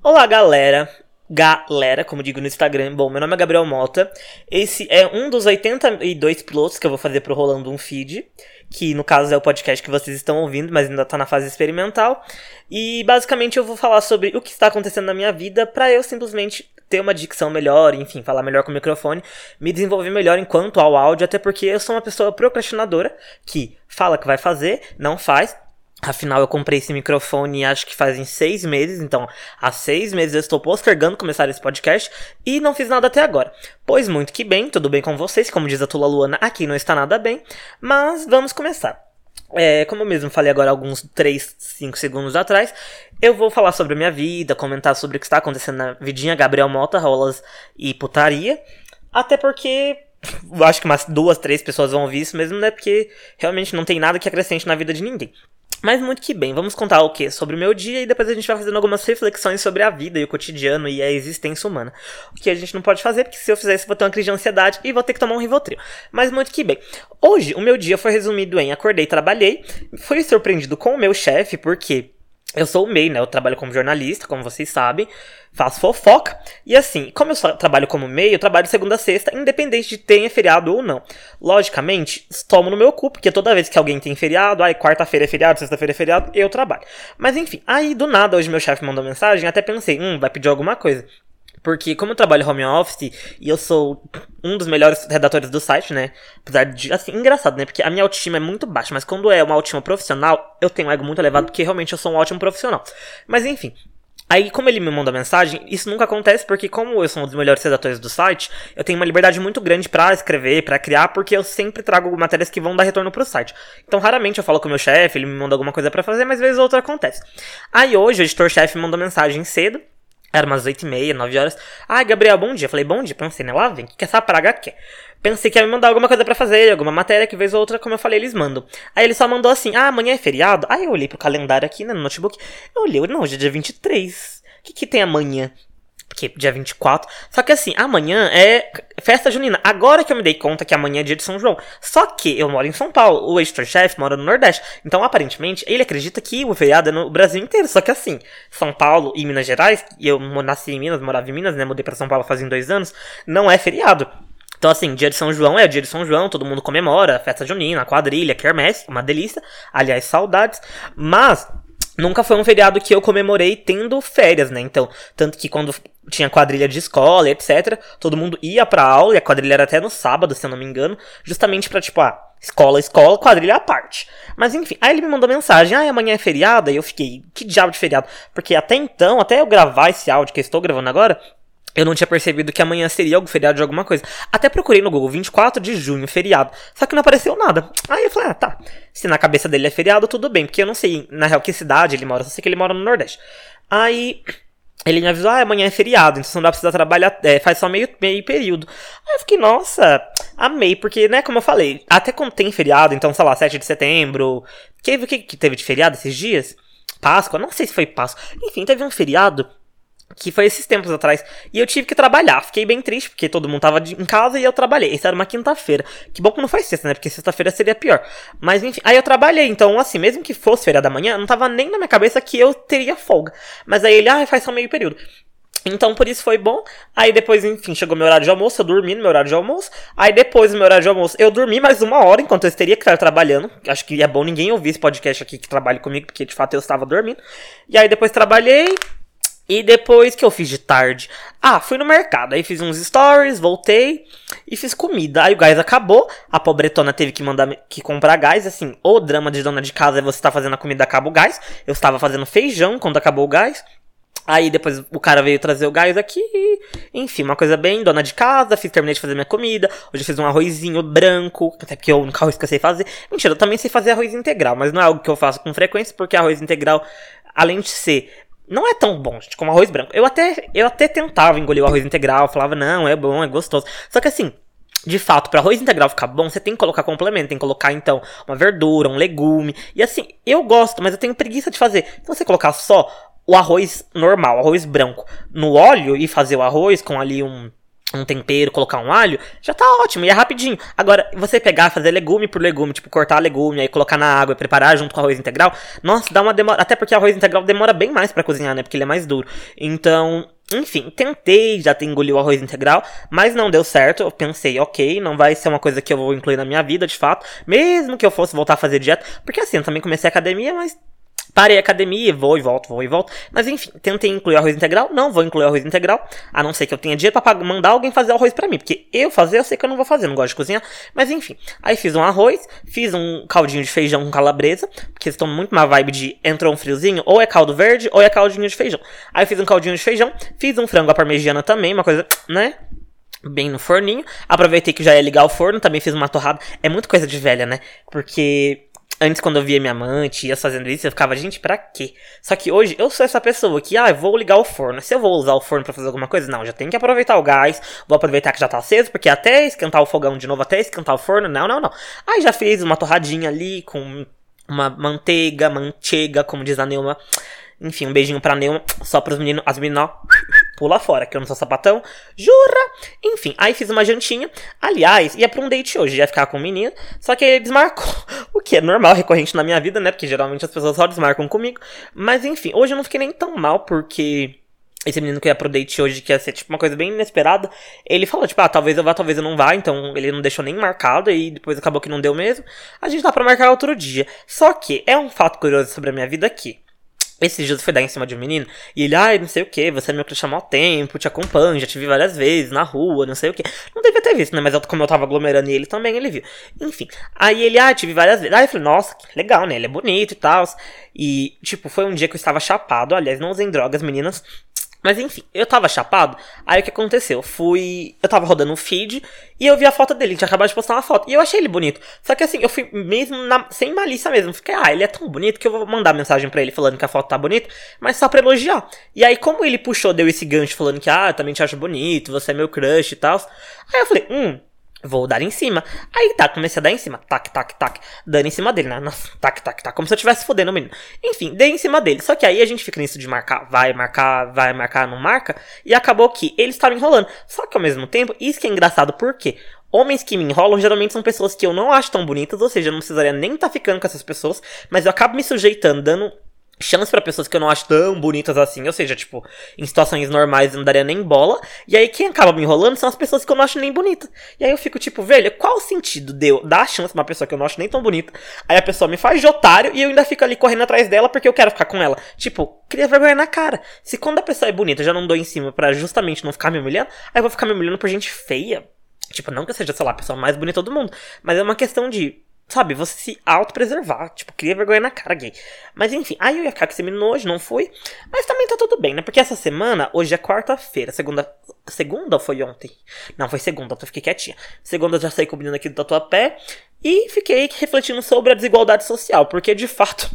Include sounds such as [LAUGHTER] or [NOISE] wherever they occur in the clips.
Olá, galera. Galera, como digo no Instagram. Bom, meu nome é Gabriel Mota. Esse é um dos 82 pilotos que eu vou fazer pro Rolando um Feed. Que no caso é o podcast que vocês estão ouvindo, mas ainda tá na fase experimental. E basicamente eu vou falar sobre o que está acontecendo na minha vida para eu simplesmente ter uma dicção melhor, enfim, falar melhor com o microfone, me desenvolver melhor enquanto ao áudio, até porque eu sou uma pessoa procrastinadora que fala que vai fazer, não faz, Afinal, eu comprei esse microfone acho que fazem seis meses, então há seis meses eu estou postergando começar esse podcast e não fiz nada até agora. Pois muito que bem, tudo bem com vocês, como diz a Tula Luana, aqui não está nada bem, mas vamos começar. É, como eu mesmo falei agora alguns 3, 5 segundos atrás, eu vou falar sobre a minha vida, comentar sobre o que está acontecendo na vidinha Gabriel Mota, rolas e putaria. Até porque acho que umas duas, três pessoas vão ouvir isso mesmo, né? Porque realmente não tem nada que acrescente na vida de ninguém. Mas muito que bem, vamos contar o que? Sobre o meu dia e depois a gente vai fazendo algumas reflexões sobre a vida e o cotidiano e a existência humana. O que a gente não pode fazer, porque se eu fizer isso vou ter uma crise de ansiedade e vou ter que tomar um Rivotril. Mas muito que bem. Hoje, o meu dia foi resumido em acordei, trabalhei, fui surpreendido com o meu chefe, porque eu sou o MEI, né? Eu trabalho como jornalista, como vocês sabem. Faço fofoca. E assim, como eu trabalho como MEI, eu trabalho segunda a sexta, independente de ter feriado ou não. Logicamente, tomo no meu cu, porque toda vez que alguém tem feriado, aí quarta-feira é feriado, sexta-feira é feriado, eu trabalho. Mas enfim, aí do nada, hoje meu chefe mandou mensagem, até pensei, hum, vai pedir alguma coisa. Porque como eu trabalho home office e eu sou um dos melhores redatores do site, né? Apesar de, assim, engraçado, né? Porque a minha autoestima é muito baixa, mas quando é uma autoestima profissional, eu tenho um ego muito elevado porque realmente eu sou um ótimo profissional. Mas enfim, Aí, como ele me manda mensagem, isso nunca acontece porque, como eu sou um dos melhores redatores do site, eu tenho uma liberdade muito grande para escrever, para criar, porque eu sempre trago matérias que vão dar retorno pro site. Então, raramente eu falo com o meu chefe, ele me manda alguma coisa para fazer, mas vezes outra acontece. Aí, hoje, o editor-chefe mandou mensagem cedo, era umas 8 e meia, 9 horas. Ai, Gabriel, bom dia. Falei, bom dia. Pensei, né? Lá vem. O que, que essa praga quer? Pensei que ia me mandar alguma coisa para fazer, alguma matéria, que vez ou outra, como eu falei, eles mandam. Aí ele só mandou assim, ah, amanhã é feriado. Aí eu olhei pro calendário aqui, né, no notebook. Eu olhei, não, hoje é dia 23. O que, que tem amanhã? Porque dia 24. Só que assim, amanhã é festa junina. Agora que eu me dei conta que amanhã é dia de São João. Só que eu moro em São Paulo. O editor-chefe mora no Nordeste. Então, aparentemente, ele acredita que o feriado é no Brasil inteiro. Só que assim, São Paulo e Minas Gerais, e eu nasci em Minas, morava em Minas, né? Mudei pra São Paulo fazem dois anos. Não é feriado. Então, assim, dia de São João é dia de São João, todo mundo comemora, festa junina, quadrilha, quermesse, uma delícia. Aliás, saudades. Mas, nunca foi um feriado que eu comemorei tendo férias, né? Então, tanto que quando tinha quadrilha de escola, etc. Todo mundo ia pra aula, e a quadrilha era até no sábado, se eu não me engano, justamente pra, tipo, ah, escola, escola, quadrilha à parte. Mas enfim, aí ele me mandou mensagem, ah, amanhã é feriado, e eu fiquei, que diabo de feriado? Porque até então, até eu gravar esse áudio que eu estou gravando agora, eu não tinha percebido que amanhã seria algum feriado de alguma coisa. Até procurei no Google 24 de junho, feriado. Só que não apareceu nada. Aí eu falei, ah, tá. Se na cabeça dele é feriado, tudo bem. Porque eu não sei, na real, que cidade ele mora. Só sei que ele mora no Nordeste. Aí ele me avisou, ah, amanhã é feriado, então você não dá pra trabalhar, é, faz só meio, meio período. Aí eu fiquei, nossa, amei, porque, né, como eu falei, até quando tem feriado, então, sei lá, 7 de setembro, que, o que, que teve de feriado esses dias? Páscoa, não sei se foi Páscoa. Enfim, teve um feriado que foi esses tempos atrás. E eu tive que trabalhar. Fiquei bem triste, porque todo mundo tava em casa e eu trabalhei. Isso era uma quinta-feira. Que bom que não foi sexta, né? Porque sexta-feira seria pior. Mas enfim, aí eu trabalhei. Então, assim, mesmo que fosse feriado da manhã, não tava nem na minha cabeça que eu teria folga. Mas aí ele, ah, faz só meio período. Então, por isso foi bom. Aí depois, enfim, chegou meu horário de almoço, eu dormi no meu horário de almoço. Aí depois do meu horário de almoço, eu dormi mais uma hora enquanto eu teria que estar trabalhando. Acho que é bom ninguém ouvir esse podcast aqui que trabalhe comigo, porque de fato eu estava dormindo. E aí depois trabalhei, e depois que eu fiz de tarde, ah, fui no mercado, aí fiz uns stories, voltei e fiz comida. Aí o gás acabou, a pobretona teve que mandar que comprar gás, assim, o drama de dona de casa é você tá fazendo a comida, acaba o gás. Eu estava fazendo feijão quando acabou o gás. Aí depois o cara veio trazer o gás aqui, enfim, uma coisa bem dona de casa, fiz, terminei de fazer minha comida, hoje eu fiz um arrozinho branco, até porque o único arroz que eu sei fazer. Mentira, eu também sei fazer arroz integral, mas não é algo que eu faço com frequência, porque arroz integral, além de ser não é tão bom, gente, como arroz branco. Eu até, eu até tentava engolir o arroz integral, falava, não, é bom, é gostoso. Só que assim, de fato, para arroz integral ficar bom, você tem que colocar complemento, tem que colocar então uma verdura, um legume. E assim, eu gosto, mas eu tenho preguiça de fazer. Se você colocar só o arroz normal, arroz branco, no óleo e fazer o arroz com ali um um tempero, colocar um alho, já tá ótimo e é rapidinho. Agora, você pegar, fazer legume por legume, tipo, cortar legume, aí colocar na água e preparar junto com arroz integral, nossa, dá uma demora. Até porque arroz integral demora bem mais para cozinhar, né? Porque ele é mais duro. Então, enfim, tentei já engolir o arroz integral, mas não deu certo. Eu pensei, ok, não vai ser uma coisa que eu vou incluir na minha vida, de fato. Mesmo que eu fosse voltar a fazer dieta. Porque assim, eu também comecei a academia, mas Parei a academia, vou e volto, vou e volto. Mas enfim, tentei incluir arroz integral. Não vou incluir arroz integral. A não ser que eu tenha dinheiro pra mandar alguém fazer arroz para mim. Porque eu fazer, eu sei que eu não vou fazer, não gosto de cozinhar. Mas enfim. Aí fiz um arroz, fiz um caldinho de feijão com calabresa. Porque estou muito na vibe de entrou um friozinho, ou é caldo verde, ou é caldinho de feijão. Aí fiz um caldinho de feijão, fiz um frango à parmegiana também, uma coisa, né? bem no forninho. Aproveitei que já ia ligar o forno, também fiz uma torrada. É muito coisa de velha, né? Porque Antes, quando eu via minha amante ia fazendo isso, eu ficava, gente, pra quê? Só que hoje eu sou essa pessoa que, ah, eu vou ligar o forno. Se eu vou usar o forno para fazer alguma coisa, não, já tem que aproveitar o gás, vou aproveitar que já tá aceso, porque até esquentar o fogão de novo, até esquentar o forno, não, não, não. Aí já fiz uma torradinha ali com uma manteiga, manteiga, como diz a Neuma. Enfim, um beijinho pra Neuma, só pros meninos, as meninas, pula fora, que eu não sou sapatão. Jura? Enfim, aí fiz uma jantinha. Aliás, ia pra um date hoje, ia ficar com o menino. Só que ele desmarcou. [LAUGHS] O que é normal, recorrente na minha vida, né? Porque geralmente as pessoas só desmarcam comigo. Mas enfim, hoje eu não fiquei nem tão mal, porque esse menino que ia pro date hoje, que ia ser tipo uma coisa bem inesperada, ele falou, tipo, ah, talvez eu vá, talvez eu não vá, então ele não deixou nem marcado e depois acabou que não deu mesmo. A gente tá pra marcar outro dia. Só que é um fato curioso sobre a minha vida aqui. Esses dias foi dar em cima de um menino e ele, ai, não sei o que, você é meu crush há mó tempo, te acompanho, já te vi várias vezes na rua, não sei o que. Não devia ter visto, né? Mas eu, como eu tava aglomerando ele também, ele viu. Enfim. Aí ele, ah, te vi várias vezes. Aí eu falei, nossa, que legal, né? Ele é bonito e tal. E, tipo, foi um dia que eu estava chapado. Aliás, não usem drogas, meninas. Mas enfim, eu tava chapado, aí o que aconteceu? Fui. Eu tava rodando um feed e eu vi a foto dele, ele tinha acabado de postar uma foto. E eu achei ele bonito. Só que assim, eu fui mesmo na... sem malícia mesmo. Fiquei, ah, ele é tão bonito que eu vou mandar mensagem para ele falando que a foto tá bonita, mas só pra elogiar. E aí, como ele puxou, deu esse gancho falando que, ah, eu também te acho bonito, você é meu crush e tal. Aí eu falei, hum, Vou dar em cima. Aí tá, comecei a dar em cima. Tac, tac, tac. Dando em cima dele, né? Nossa, tac, tac, tac. Como se eu estivesse fodendo o menino. Enfim, dei em cima dele. Só que aí a gente fica nisso de marcar, vai marcar, vai marcar, não marca. E acabou que ele estava enrolando. Só que ao mesmo tempo, isso que é engraçado, por quê? Homens que me enrolam geralmente são pessoas que eu não acho tão bonitas, ou seja, eu não precisaria nem estar tá ficando com essas pessoas, mas eu acabo me sujeitando, dando chance para pessoas que eu não acho tão bonitas assim, ou seja, tipo, em situações normais eu não daria nem bola, e aí quem acaba me enrolando são as pessoas que eu não acho nem bonita. E aí eu fico tipo, velho, qual o sentido de eu dar chance pra uma pessoa que eu não acho nem tão bonita, aí a pessoa me faz de otário e eu ainda fico ali correndo atrás dela porque eu quero ficar com ela. Tipo, cria vergonha na cara. Se quando a pessoa é bonita eu já não dou em cima para justamente não ficar me humilhando, aí eu vou ficar me humilhando por gente feia. Tipo, não que eu seja, sei lá, a pessoa mais bonita do mundo, mas é uma questão de sabe, você se autopreservar. Tipo, cria vergonha na cara gay. Mas enfim, aí eu ia ficar com esse menino hoje, não foi. Mas também tá tudo bem, né? Porque essa semana, hoje é quarta-feira, segunda. Segunda ou foi ontem? Não, foi segunda, eu fiquei quietinha. Segunda eu já saí com o menino aqui do Tatuapé. E fiquei refletindo sobre a desigualdade social, porque de fato.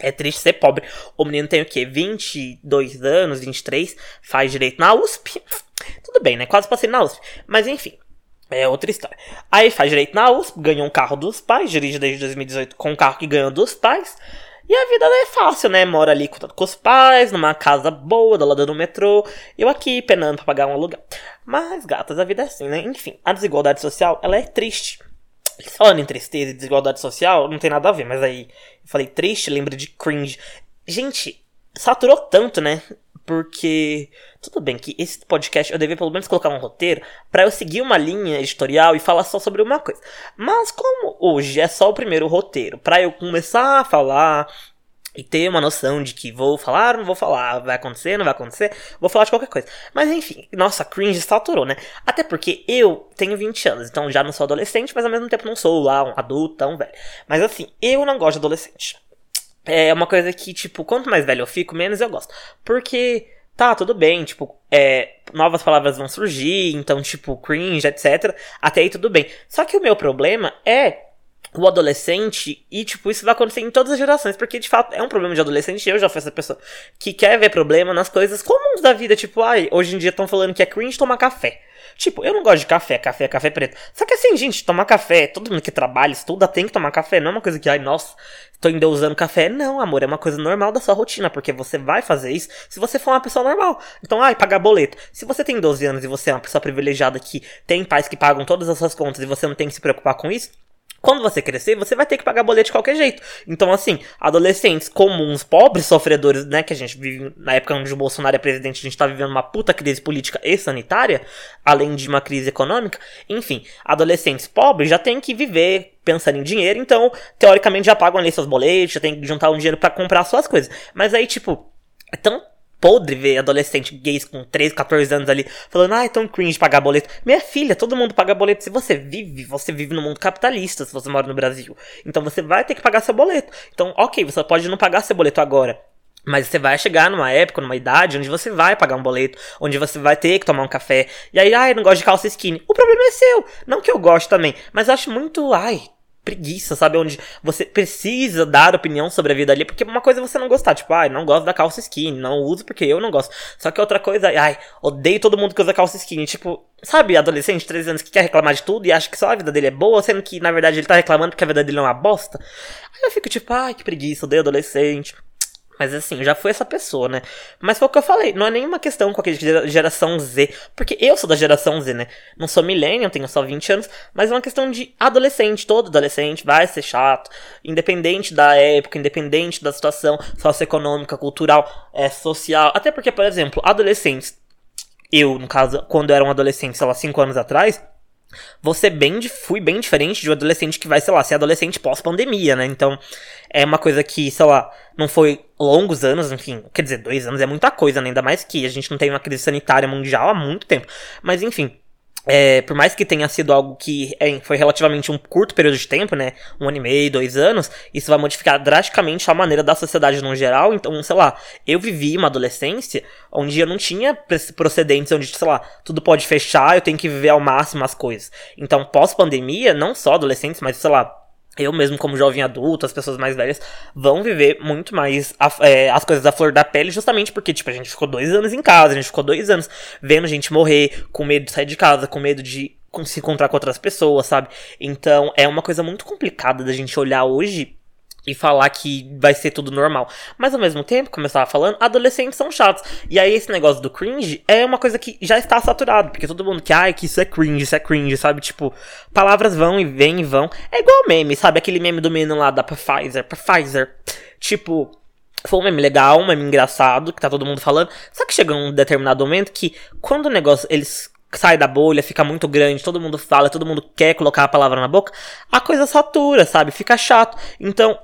É triste ser pobre. O menino tem o quê? 22 anos, 23, faz direito na USP. Tudo bem, né? Quase passei na USP. Mas enfim, é outra história. Aí faz direito na USP, ganhou um carro dos pais, dirige desde 2018 com um carro que ganhou dos pais. E a vida é fácil, né? Mora ali com, com os pais, numa casa boa, do lado do metrô. Eu aqui penando pra pagar um aluguel. Mas, gatas, a vida é assim, né? Enfim, a desigualdade social, ela é triste. Falando em tristeza e desigualdade social, não tem nada a ver, mas aí eu falei triste, lembro de cringe. Gente, saturou tanto, né? Porque tudo bem que esse podcast eu devia pelo menos colocar um roteiro para eu seguir uma linha editorial e falar só sobre uma coisa. Mas como hoje é só o primeiro roteiro, para eu começar a falar e ter uma noção de que vou falar, não vou falar, vai acontecer, não vai acontecer, vou falar de qualquer coisa. Mas enfim, nossa, cringe saturou, né? Até porque eu tenho 20 anos, então já não sou adolescente, mas ao mesmo tempo não sou lá um adulto tão velho. Mas assim, eu não gosto de adolescente. É uma coisa que, tipo, quanto mais velho eu fico, menos eu gosto. Porque tá, tudo bem, tipo, é, novas palavras vão surgir, então, tipo, cringe, etc. Até aí tudo bem. Só que o meu problema é o adolescente, e tipo, isso vai acontecer em todas as gerações, porque de fato é um problema de adolescente, eu já fui essa pessoa que quer ver problema nas coisas comuns da vida, tipo, ai, hoje em dia estão falando que é cringe tomar café. Tipo, eu não gosto de café, café, café preto. Só que assim, gente, tomar café, todo mundo que trabalha, estuda, tem que tomar café. Não é uma coisa que, ai, nossa, tô ainda usando café. Não, amor, é uma coisa normal da sua rotina, porque você vai fazer isso se você for uma pessoa normal. Então, ai, pagar boleto. Se você tem 12 anos e você é uma pessoa privilegiada que tem pais que pagam todas as suas contas e você não tem que se preocupar com isso, quando você crescer, você vai ter que pagar boleto de qualquer jeito. Então, assim, adolescentes comuns, pobres, sofredores, né? Que a gente vive na época onde o Bolsonaro é presidente, a gente tá vivendo uma puta crise política e sanitária, além de uma crise econômica. Enfim, adolescentes pobres já têm que viver pensando em dinheiro, então, teoricamente, já pagam ali seus boletos, já tem que juntar um dinheiro para comprar suas coisas. Mas aí, tipo, é tão podre ver adolescente gays com 13, 14 anos ali falando, ah, é tão cringe pagar boleto. Minha filha, todo mundo paga boleto. Se você vive, você vive no mundo capitalista, se você mora no Brasil. Então você vai ter que pagar seu boleto. Então, ok, você pode não pagar seu boleto agora. Mas você vai chegar numa época, numa idade, onde você vai pagar um boleto, onde você vai ter que tomar um café. E aí, ai, eu não gosto de calça skinny. O problema é seu. Não que eu goste também. Mas eu acho muito, ai, preguiça, sabe? Onde você precisa dar opinião sobre a vida ali, porque uma coisa é você não gostar, tipo, ai, não gosto da calça skinny, não uso porque eu não gosto. Só que outra coisa, ai, odeio todo mundo que usa calça skinny, tipo, sabe, adolescente de 13 anos que quer reclamar de tudo e acha que só a vida dele é boa, sendo que na verdade ele tá reclamando porque a vida dele é uma bosta. Aí eu fico tipo, ai, que preguiça, odeio adolescente. Mas assim, já foi essa pessoa, né? Mas foi o que eu falei, não é nenhuma questão com a geração Z. Porque eu sou da geração Z, né? Não sou millennial, tenho só 20 anos, mas é uma questão de adolescente. Todo adolescente vai ser chato, independente da época, independente da situação socioeconômica, cultural, é, social. Até porque, por exemplo, adolescentes. Eu, no caso, quando eu era um adolescente, sei lá, 5 anos atrás, você bem, fui bem diferente de um adolescente que vai, sei lá, ser adolescente pós-pandemia, né? Então, é uma coisa que, sei lá, não foi longos anos, enfim, quer dizer, dois anos é muita coisa, né? Ainda mais que a gente não tem uma crise sanitária mundial há muito tempo. Mas, enfim, é, por mais que tenha sido algo que é, foi relativamente um curto período de tempo, né? Um ano e meio, dois anos, isso vai modificar drasticamente a maneira da sociedade no geral. Então, sei lá, eu vivi uma adolescência onde eu não tinha procedentes onde, sei lá, tudo pode fechar, eu tenho que viver ao máximo as coisas. Então, pós-pandemia, não só adolescentes, mas sei lá, eu mesmo como jovem adulto, as pessoas mais velhas, vão viver muito mais a, é, as coisas da flor da pele, justamente porque, tipo, a gente ficou dois anos em casa, a gente ficou dois anos vendo gente morrer, com medo de sair de casa, com medo de se encontrar com outras pessoas, sabe? Então, é uma coisa muito complicada da gente olhar hoje e falar que vai ser tudo normal. Mas ao mesmo tempo, como eu estava falando, adolescentes são chatos. E aí esse negócio do cringe é uma coisa que já está saturado, porque todo mundo que, ai, que isso é cringe, isso é cringe, sabe? Tipo, palavras vão e vêm e vão. É igual meme, sabe? Aquele meme do menino lá da Pfizer, Pfizer. Tipo, foi um meme legal, um meme engraçado, que tá todo mundo falando. Só que chega um determinado momento que, quando o negócio, eles sai da bolha, fica muito grande, todo mundo fala, todo mundo quer colocar a palavra na boca, a coisa satura, sabe? Fica chato. Então,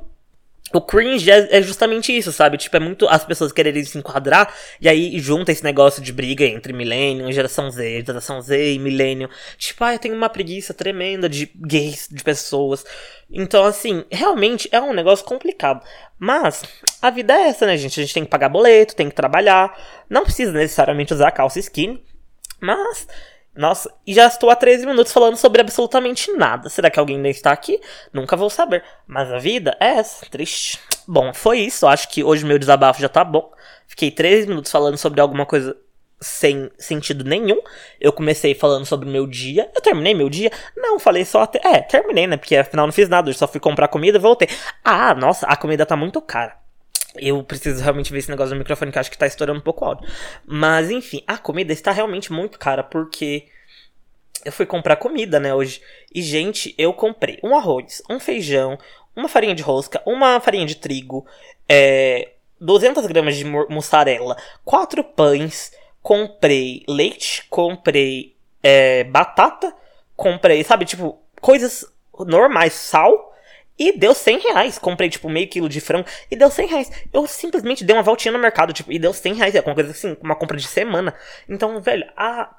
o cringe é, é, justamente isso, sabe? Tipo, é muito as pessoas quererem se enquadrar, e aí junta esse negócio de briga entre Millennium, geração Z, geração Z e Millennium. Tipo, ah, eu tenho uma preguiça tremenda de gays, de pessoas. Então, assim, realmente é um negócio complicado. Mas, a vida é essa, né, gente? A gente tem que pagar boleto, tem que trabalhar. Não precisa necessariamente usar calça skinny. Mas nossa, e já estou há 13 minutos falando sobre absolutamente nada. Será que alguém ainda está aqui? Nunca vou saber. Mas a vida é essa, triste. Bom, foi isso. Acho que hoje meu desabafo já tá bom. Fiquei 13 minutos falando sobre alguma coisa sem sentido nenhum. Eu comecei falando sobre meu dia. Eu terminei meu dia? Não, falei só até. É, terminei, né? Porque afinal não fiz nada. Eu só fui comprar comida e voltei. Ah, nossa, a comida tá muito cara. Eu preciso realmente ver esse negócio do microfone que acho que tá estourando um pouco áudio. Mas enfim, a comida está realmente muito cara porque eu fui comprar comida, né, hoje. E gente, eu comprei um arroz, um feijão, uma farinha de rosca, uma farinha de trigo, é, 200 gramas de mussarela, quatro pães, comprei leite, comprei é, batata, comprei, sabe, tipo, coisas normais, sal e deu 100 reais. Comprei, tipo, meio quilo de frango e deu 100 reais. Eu simplesmente dei uma voltinha no mercado, tipo, e deu 100 reais. É uma coisa assim, uma compra de semana. Então, velho, a,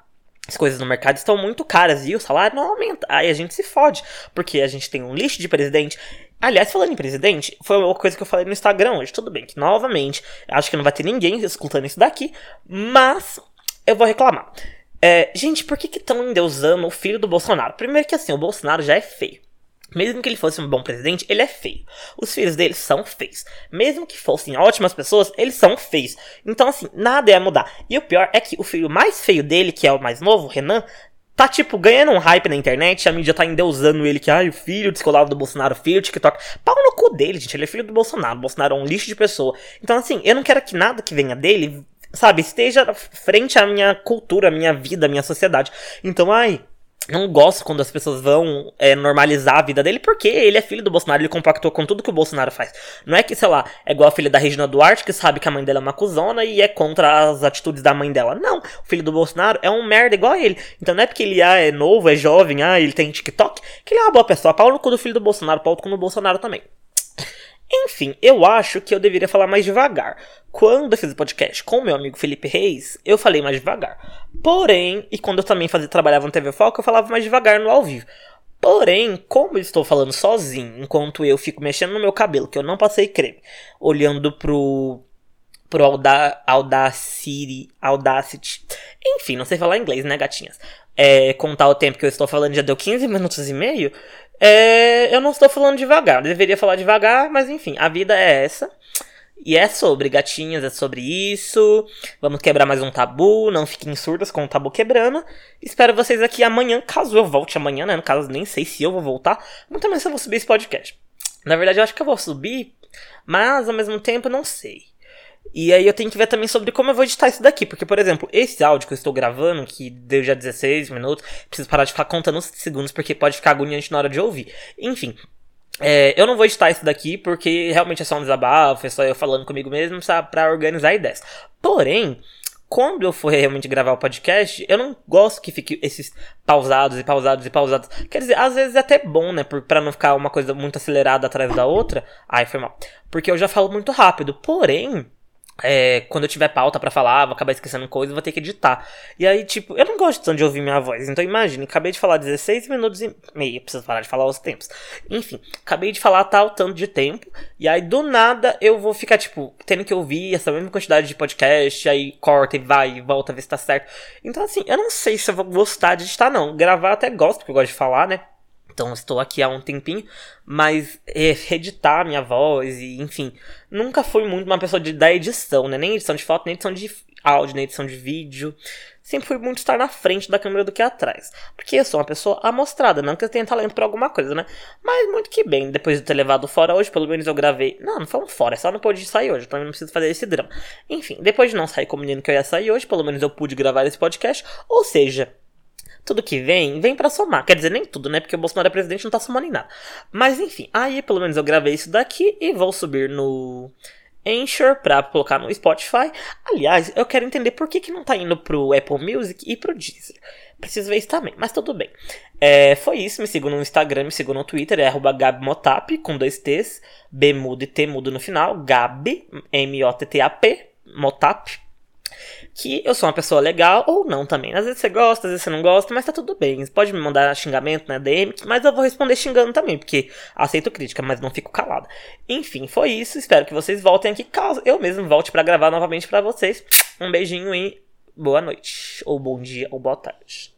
as coisas no mercado estão muito caras e o salário não aumenta. Aí a gente se fode, porque a gente tem um lixo de presidente. Aliás, falando em presidente, foi uma coisa que eu falei no Instagram hoje. Tudo bem que, novamente, acho que não vai ter ninguém escutando isso daqui, mas eu vou reclamar. É, gente, por que estão endeusando o filho do Bolsonaro? Primeiro que assim, o Bolsonaro já é feio. Mesmo que ele fosse um bom presidente, ele é feio. Os filhos dele são feios. Mesmo que fossem ótimas pessoas, eles são feios. Então, assim, nada ia mudar. E o pior é que o filho mais feio dele, que é o mais novo, o Renan, tá, tipo, ganhando um hype na internet, a mídia tá endeusando ele, que, ai, o filho descolado do Bolsonaro, filho do TikTok. Pau no cu dele, gente, ele é filho do Bolsonaro, o Bolsonaro é um lixo de pessoa. Então, assim, eu não quero que nada que venha dele, sabe, esteja frente à minha cultura, à minha vida, à minha sociedade. Então, ai, não gosto quando as pessoas vão é, normalizar a vida dele, porque ele é filho do Bolsonaro, ele compactou com tudo que o Bolsonaro faz. Não é que, sei lá, é igual a filha da Regina Duarte, que sabe que a mãe dela é uma cuzona e é contra as atitudes da mãe dela. Não, o filho do Bolsonaro é um merda igual a ele. Então não é porque ele ah, é novo, é jovem, ah, ele tem TikTok, que ele é uma boa pessoa. Pau no cu do filho do Bolsonaro, pau no cu do Bolsonaro também. Enfim, eu acho que eu deveria falar mais devagar. Quando eu fiz o podcast com o meu amigo Felipe Reis, eu falei mais devagar. Porém, e quando eu também fazia, trabalhava no TV Foco, eu falava mais devagar no ao vivo. Porém, como eu estou falando sozinho, enquanto eu fico mexendo no meu cabelo, que eu não passei creme, olhando pro pro Auda Audacity, Audacity. Enfim, não sei falar inglês, né, gatinhas? É, contar o tempo que eu estou falando já deu 15 minutos e meio. É, eu não estou falando devagar, eu deveria falar devagar, mas enfim, a vida é essa. E é sobre gatinhas, é sobre isso. Vamos quebrar mais um tabu, não fiquem surdas com o tabu quebrando. Espero vocês aqui amanhã, caso eu volte amanhã, né? No caso, nem sei se eu vou voltar. Muito menos se eu vou subir esse podcast. Na verdade, eu acho que eu vou subir, mas ao mesmo tempo não sei. E aí eu tenho que ver também sobre como eu vou editar isso daqui. Porque, por exemplo, esse áudio que eu estou gravando, que deu já 16 minutos, preciso parar de ficar contando os segundos, porque pode ficar agoniante na hora de ouvir. Enfim. É, eu não vou editar isso daqui porque realmente é só um desabafo, é só eu falando comigo mesmo, sabe, pra organizar ideias. Porém, quando eu for realmente gravar o podcast, eu não gosto que fique esses pausados e pausados e pausados. Quer dizer, às vezes é até bom, né? Pra não ficar uma coisa muito acelerada atrás da outra. Ai, foi mal. Porque eu já falo muito rápido. Porém, é, quando eu tiver pauta para falar, vou acabar esquecendo coisa, vou ter que editar. E aí, tipo, eu não gosto tanto de ouvir minha voz. Então imagine, acabei de falar 16 minutos e meio, preciso parar de falar os tempos. Enfim, acabei de falar tal tanto de tempo, e aí do nada eu vou ficar, tipo, tendo que ouvir essa mesma quantidade de podcast, aí corta e vai e volta, ver se tá certo. Então assim, eu não sei se eu vou gostar de editar, não. Gravar até gosto, porque eu gosto de falar, né? Então estou aqui há um tempinho, mas é, editar minha voz e enfim, nunca fui muito uma pessoa de, da edição, né? Nem edição de foto, nem edição de áudio, nem edição de vídeo. Sempre fui muito estar na frente da câmera do que atrás. Porque eu sou uma pessoa amostrada, não que eu tenha talento para alguma coisa, né? Mas muito que bem, depois de ter levado fora hoje, pelo menos eu gravei. Não, não foi um fora, só não pôde sair hoje, então eu não preciso fazer esse drama. Enfim, depois de não sair com o menino que eu ia sair hoje, pelo menos eu pude gravar esse podcast. Ou seja, tudo que vem, vem para somar. Quer dizer, nem tudo, né? Porque o Bolsonaro é presidente não tá somando em nada. Mas enfim, aí pelo menos eu gravei isso daqui e vou subir no Anchor pra colocar no Spotify. Aliás, eu quero entender por que, que não tá indo pro Apple Music e pro Deezer. Preciso ver isso também, mas tudo bem. É, foi isso, me sigam no Instagram, me sigam no Twitter, é arroba GabMotap, com dois T's, B mudo e T mudo no final, Gab, M-O-T-T-A-P, Motap que eu sou uma pessoa legal ou não também. Às vezes você gosta, às vezes você não gosta, mas tá tudo bem. Você pode me mandar xingamento na DM, mas eu vou responder xingando também, porque aceito crítica, mas não fico calada. Enfim, foi isso. Espero que vocês voltem aqui, caso eu mesmo volte para gravar novamente para vocês. Um beijinho e boa noite, ou bom dia, ou boa tarde.